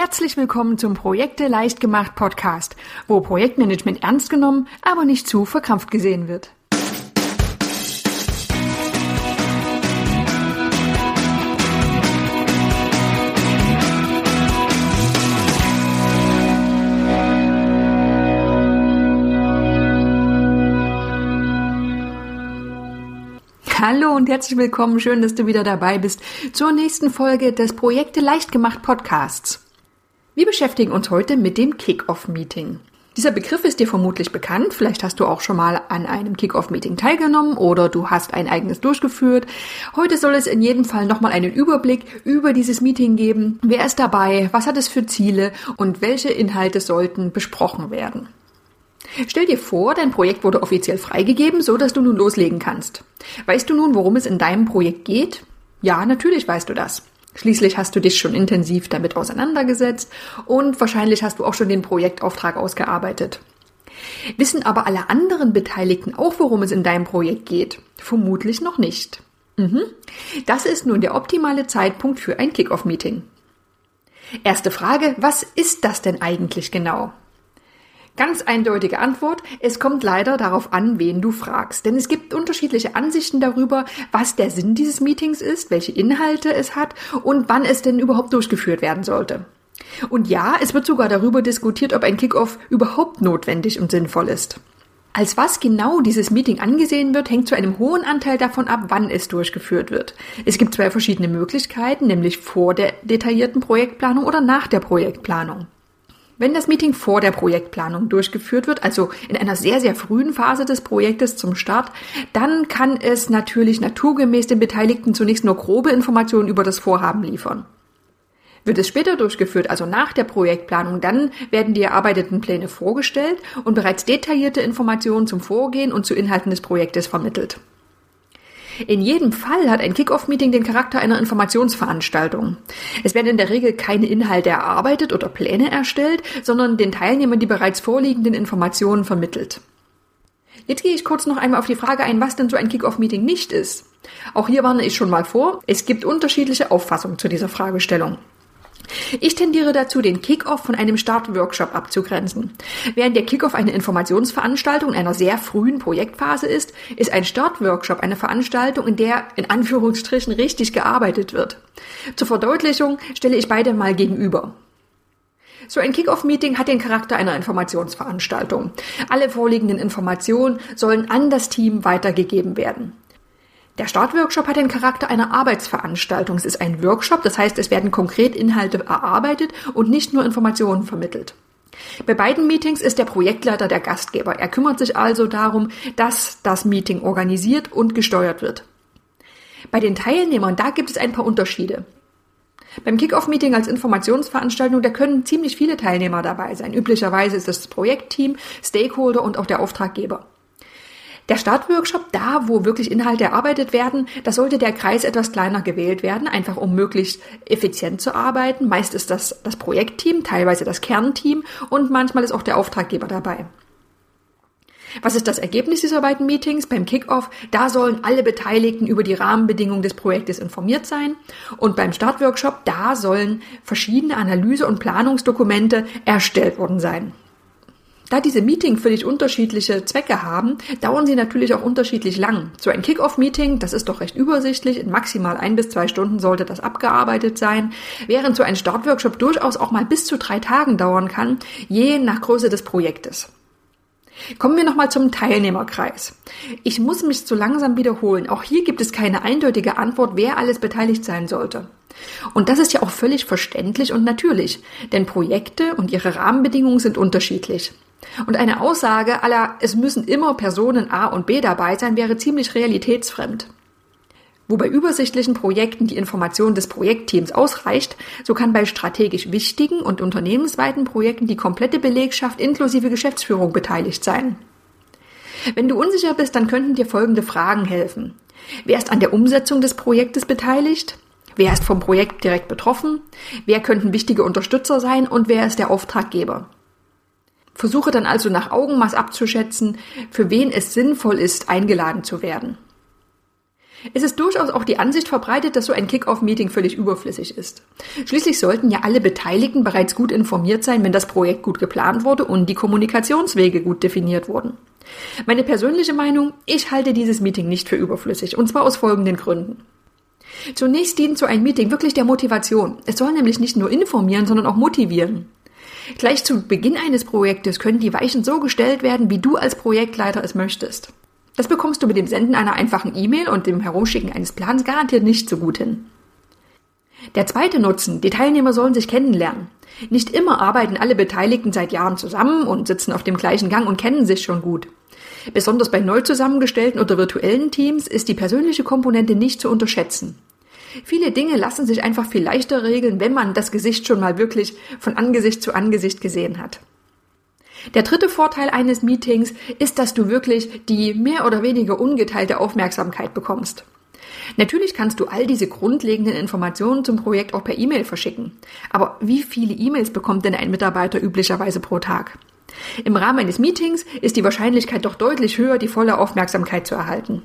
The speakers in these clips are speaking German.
Herzlich willkommen zum Projekte leicht gemacht Podcast, wo Projektmanagement ernst genommen, aber nicht zu verkrampft gesehen wird. Hallo und herzlich willkommen. Schön, dass du wieder dabei bist zur nächsten Folge des Projekte leicht gemacht Podcasts. Wir beschäftigen uns heute mit dem Kick-Off-Meeting. Dieser Begriff ist dir vermutlich bekannt. Vielleicht hast du auch schon mal an einem Kick-Off-Meeting teilgenommen oder du hast ein eigenes durchgeführt. Heute soll es in jedem Fall nochmal einen Überblick über dieses Meeting geben. Wer ist dabei? Was hat es für Ziele? Und welche Inhalte sollten besprochen werden? Stell dir vor, dein Projekt wurde offiziell freigegeben, so dass du nun loslegen kannst. Weißt du nun, worum es in deinem Projekt geht? Ja, natürlich weißt du das. Schließlich hast du dich schon intensiv damit auseinandergesetzt und wahrscheinlich hast du auch schon den Projektauftrag ausgearbeitet. Wissen aber alle anderen Beteiligten auch, worum es in deinem Projekt geht? Vermutlich noch nicht. Mhm. Das ist nun der optimale Zeitpunkt für ein Kickoff-Meeting. Erste Frage, was ist das denn eigentlich genau? Ganz eindeutige Antwort. Es kommt leider darauf an, wen du fragst. Denn es gibt unterschiedliche Ansichten darüber, was der Sinn dieses Meetings ist, welche Inhalte es hat und wann es denn überhaupt durchgeführt werden sollte. Und ja, es wird sogar darüber diskutiert, ob ein Kickoff überhaupt notwendig und sinnvoll ist. Als was genau dieses Meeting angesehen wird, hängt zu einem hohen Anteil davon ab, wann es durchgeführt wird. Es gibt zwei verschiedene Möglichkeiten, nämlich vor der detaillierten Projektplanung oder nach der Projektplanung. Wenn das Meeting vor der Projektplanung durchgeführt wird, also in einer sehr, sehr frühen Phase des Projektes zum Start, dann kann es natürlich naturgemäß den Beteiligten zunächst nur grobe Informationen über das Vorhaben liefern. Wird es später durchgeführt, also nach der Projektplanung, dann werden die erarbeiteten Pläne vorgestellt und bereits detaillierte Informationen zum Vorgehen und zu Inhalten des Projektes vermittelt. In jedem Fall hat ein Kick-Off-Meeting den Charakter einer Informationsveranstaltung. Es werden in der Regel keine Inhalte erarbeitet oder Pläne erstellt, sondern den Teilnehmern die bereits vorliegenden Informationen vermittelt. Jetzt gehe ich kurz noch einmal auf die Frage ein, was denn so ein Kick-Off-Meeting nicht ist. Auch hier warne ich schon mal vor, es gibt unterschiedliche Auffassungen zu dieser Fragestellung. Ich tendiere dazu, den Kickoff von einem Startworkshop abzugrenzen. Während der Kickoff eine Informationsveranstaltung in einer sehr frühen Projektphase ist, ist ein Startworkshop eine Veranstaltung, in der in Anführungsstrichen richtig gearbeitet wird. Zur Verdeutlichung stelle ich beide mal gegenüber. So ein Kickoff-Meeting hat den Charakter einer Informationsveranstaltung. Alle vorliegenden Informationen sollen an das Team weitergegeben werden. Der Startworkshop hat den Charakter einer Arbeitsveranstaltung. Es ist ein Workshop, das heißt, es werden konkret Inhalte erarbeitet und nicht nur Informationen vermittelt. Bei beiden Meetings ist der Projektleiter der Gastgeber. Er kümmert sich also darum, dass das Meeting organisiert und gesteuert wird. Bei den Teilnehmern, da gibt es ein paar Unterschiede. Beim Kickoff-Meeting als Informationsveranstaltung, da können ziemlich viele Teilnehmer dabei sein. Üblicherweise ist das Projektteam, Stakeholder und auch der Auftraggeber. Der Startworkshop, da wo wirklich Inhalte erarbeitet werden, da sollte der Kreis etwas kleiner gewählt werden, einfach um möglichst effizient zu arbeiten. Meist ist das das Projektteam, teilweise das Kernteam und manchmal ist auch der Auftraggeber dabei. Was ist das Ergebnis dieser beiden Meetings? Beim Kickoff, da sollen alle Beteiligten über die Rahmenbedingungen des Projektes informiert sein. Und beim Startworkshop, da sollen verschiedene Analyse- und Planungsdokumente erstellt worden sein. Da diese Meeting völlig unterschiedliche Zwecke haben, dauern sie natürlich auch unterschiedlich lang. So ein Kick-Off-Meeting, das ist doch recht übersichtlich, in maximal ein bis zwei Stunden sollte das abgearbeitet sein, während so ein Startworkshop durchaus auch mal bis zu drei Tagen dauern kann, je nach Größe des Projektes. Kommen wir nochmal zum Teilnehmerkreis. Ich muss mich zu langsam wiederholen. Auch hier gibt es keine eindeutige Antwort, wer alles beteiligt sein sollte. Und das ist ja auch völlig verständlich und natürlich, denn Projekte und ihre Rahmenbedingungen sind unterschiedlich. Und eine Aussage aller, es müssen immer Personen A und B dabei sein, wäre ziemlich realitätsfremd. Wo bei übersichtlichen Projekten die Information des Projektteams ausreicht, so kann bei strategisch wichtigen und unternehmensweiten Projekten die komplette Belegschaft inklusive Geschäftsführung beteiligt sein. Wenn du unsicher bist, dann könnten dir folgende Fragen helfen. Wer ist an der Umsetzung des Projektes beteiligt? Wer ist vom Projekt direkt betroffen? Wer könnten wichtige Unterstützer sein? Und wer ist der Auftraggeber? Versuche dann also nach Augenmaß abzuschätzen, für wen es sinnvoll ist, eingeladen zu werden. Es ist durchaus auch die Ansicht verbreitet, dass so ein Kick-Off-Meeting völlig überflüssig ist. Schließlich sollten ja alle Beteiligten bereits gut informiert sein, wenn das Projekt gut geplant wurde und die Kommunikationswege gut definiert wurden. Meine persönliche Meinung, ich halte dieses Meeting nicht für überflüssig, und zwar aus folgenden Gründen. Zunächst dient so ein Meeting wirklich der Motivation. Es soll nämlich nicht nur informieren, sondern auch motivieren. Gleich zu Beginn eines Projektes können die Weichen so gestellt werden, wie du als Projektleiter es möchtest. Das bekommst du mit dem Senden einer einfachen E-Mail und dem Herumschicken eines Plans garantiert nicht so gut hin. Der zweite Nutzen, die Teilnehmer sollen sich kennenlernen. Nicht immer arbeiten alle Beteiligten seit Jahren zusammen und sitzen auf dem gleichen Gang und kennen sich schon gut. Besonders bei neu zusammengestellten oder virtuellen Teams ist die persönliche Komponente nicht zu unterschätzen. Viele Dinge lassen sich einfach viel leichter regeln, wenn man das Gesicht schon mal wirklich von Angesicht zu Angesicht gesehen hat. Der dritte Vorteil eines Meetings ist, dass du wirklich die mehr oder weniger ungeteilte Aufmerksamkeit bekommst. Natürlich kannst du all diese grundlegenden Informationen zum Projekt auch per E-Mail verschicken. Aber wie viele E-Mails bekommt denn ein Mitarbeiter üblicherweise pro Tag? Im Rahmen eines Meetings ist die Wahrscheinlichkeit doch deutlich höher, die volle Aufmerksamkeit zu erhalten.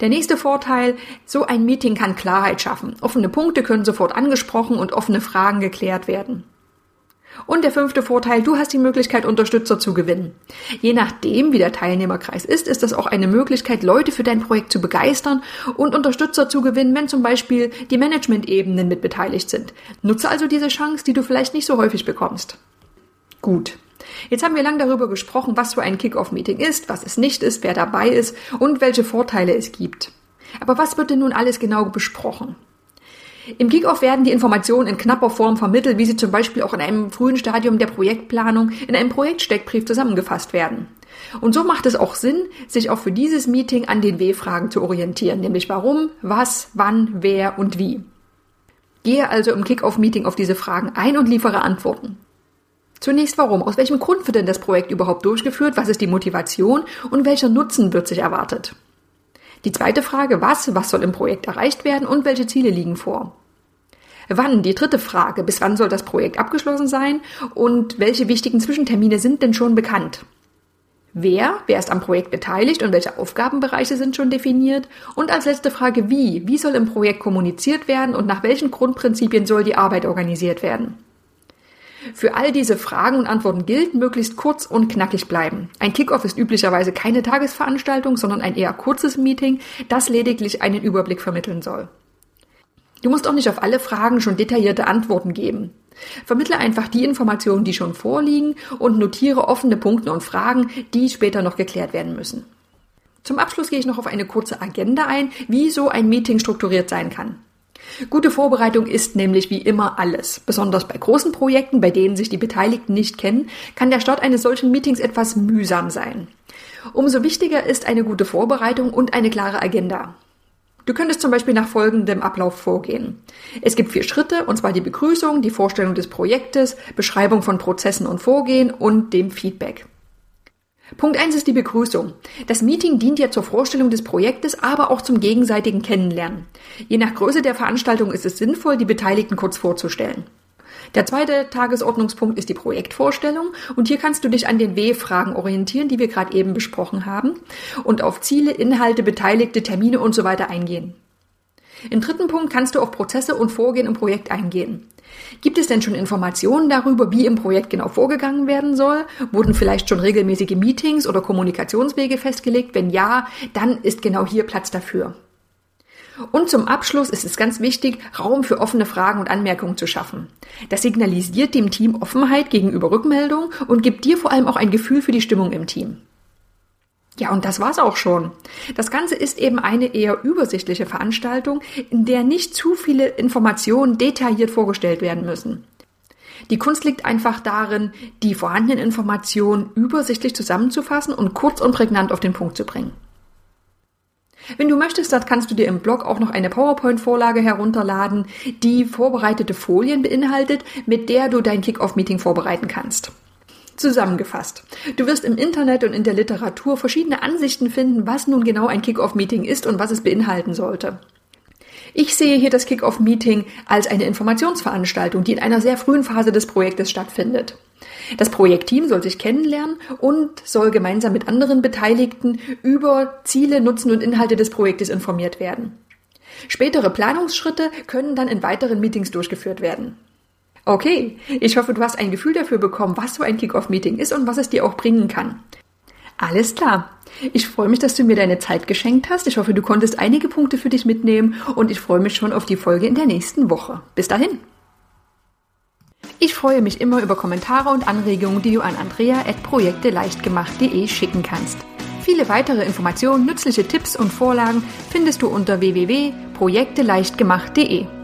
Der nächste Vorteil, so ein Meeting kann Klarheit schaffen. Offene Punkte können sofort angesprochen und offene Fragen geklärt werden. Und der fünfte Vorteil, du hast die Möglichkeit, Unterstützer zu gewinnen. Je nachdem, wie der Teilnehmerkreis ist, ist das auch eine Möglichkeit, Leute für dein Projekt zu begeistern und Unterstützer zu gewinnen, wenn zum Beispiel die Management-Ebenen mit beteiligt sind. Nutze also diese Chance, die du vielleicht nicht so häufig bekommst. Gut. Jetzt haben wir lang darüber gesprochen, was so ein Kick-Off-Meeting ist, was es nicht ist, wer dabei ist und welche Vorteile es gibt. Aber was wird denn nun alles genau besprochen? Im Kickoff werden die Informationen in knapper Form vermittelt, wie sie zum Beispiel auch in einem frühen Stadium der Projektplanung in einem Projektsteckbrief zusammengefasst werden. Und so macht es auch Sinn, sich auch für dieses Meeting an den W-Fragen zu orientieren, nämlich warum, was, wann, wer und wie. Gehe also im Kickoff-Meeting auf diese Fragen ein und liefere Antworten. Zunächst warum? Aus welchem Grund wird denn das Projekt überhaupt durchgeführt? Was ist die Motivation? Und welcher Nutzen wird sich erwartet? Die zweite Frage, was, was soll im Projekt erreicht werden und welche Ziele liegen vor? Wann? Die dritte Frage, bis wann soll das Projekt abgeschlossen sein und welche wichtigen Zwischentermine sind denn schon bekannt? Wer? Wer ist am Projekt beteiligt und welche Aufgabenbereiche sind schon definiert? Und als letzte Frage, wie? Wie soll im Projekt kommuniziert werden und nach welchen Grundprinzipien soll die Arbeit organisiert werden? Für all diese Fragen und Antworten gilt, möglichst kurz und knackig bleiben. Ein Kickoff ist üblicherweise keine Tagesveranstaltung, sondern ein eher kurzes Meeting, das lediglich einen Überblick vermitteln soll. Du musst auch nicht auf alle Fragen schon detaillierte Antworten geben. Vermittle einfach die Informationen, die schon vorliegen und notiere offene Punkte und Fragen, die später noch geklärt werden müssen. Zum Abschluss gehe ich noch auf eine kurze Agenda ein, wie so ein Meeting strukturiert sein kann. Gute Vorbereitung ist nämlich wie immer alles. Besonders bei großen Projekten, bei denen sich die Beteiligten nicht kennen, kann der Start eines solchen Meetings etwas mühsam sein. Umso wichtiger ist eine gute Vorbereitung und eine klare Agenda. Du könntest zum Beispiel nach folgendem Ablauf vorgehen. Es gibt vier Schritte, und zwar die Begrüßung, die Vorstellung des Projektes, Beschreibung von Prozessen und Vorgehen und dem Feedback. Punkt eins ist die Begrüßung. Das Meeting dient ja zur Vorstellung des Projektes, aber auch zum gegenseitigen Kennenlernen. Je nach Größe der Veranstaltung ist es sinnvoll, die Beteiligten kurz vorzustellen. Der zweite Tagesordnungspunkt ist die Projektvorstellung und hier kannst du dich an den W-Fragen orientieren, die wir gerade eben besprochen haben und auf Ziele, Inhalte, Beteiligte, Termine und so weiter eingehen. Im dritten Punkt kannst du auf Prozesse und Vorgehen im Projekt eingehen. Gibt es denn schon Informationen darüber, wie im Projekt genau vorgegangen werden soll? Wurden vielleicht schon regelmäßige Meetings oder Kommunikationswege festgelegt? Wenn ja, dann ist genau hier Platz dafür. Und zum Abschluss ist es ganz wichtig, Raum für offene Fragen und Anmerkungen zu schaffen. Das signalisiert dem Team Offenheit gegenüber Rückmeldung und gibt dir vor allem auch ein Gefühl für die Stimmung im Team. Ja, und das war's auch schon. Das Ganze ist eben eine eher übersichtliche Veranstaltung, in der nicht zu viele Informationen detailliert vorgestellt werden müssen. Die Kunst liegt einfach darin, die vorhandenen Informationen übersichtlich zusammenzufassen und kurz und prägnant auf den Punkt zu bringen. Wenn du möchtest, dann kannst du dir im Blog auch noch eine PowerPoint-Vorlage herunterladen, die vorbereitete Folien beinhaltet, mit der du dein Kick-Off-Meeting vorbereiten kannst. Zusammengefasst. Du wirst im Internet und in der Literatur verschiedene Ansichten finden, was nun genau ein Kick-Off-Meeting ist und was es beinhalten sollte. Ich sehe hier das Kick-Off-Meeting als eine Informationsveranstaltung, die in einer sehr frühen Phase des Projektes stattfindet. Das Projektteam soll sich kennenlernen und soll gemeinsam mit anderen Beteiligten über Ziele, Nutzen und Inhalte des Projektes informiert werden. Spätere Planungsschritte können dann in weiteren Meetings durchgeführt werden. Okay, ich hoffe, du hast ein Gefühl dafür bekommen, was so ein Kick-Off-Meeting ist und was es dir auch bringen kann. Alles klar. Ich freue mich, dass du mir deine Zeit geschenkt hast. Ich hoffe, du konntest einige Punkte für dich mitnehmen und ich freue mich schon auf die Folge in der nächsten Woche. Bis dahin. Ich freue mich immer über Kommentare und Anregungen, die du an andrea.projekteleichtgemacht.de schicken kannst. Viele weitere Informationen, nützliche Tipps und Vorlagen findest du unter www.projekteleichtgemacht.de.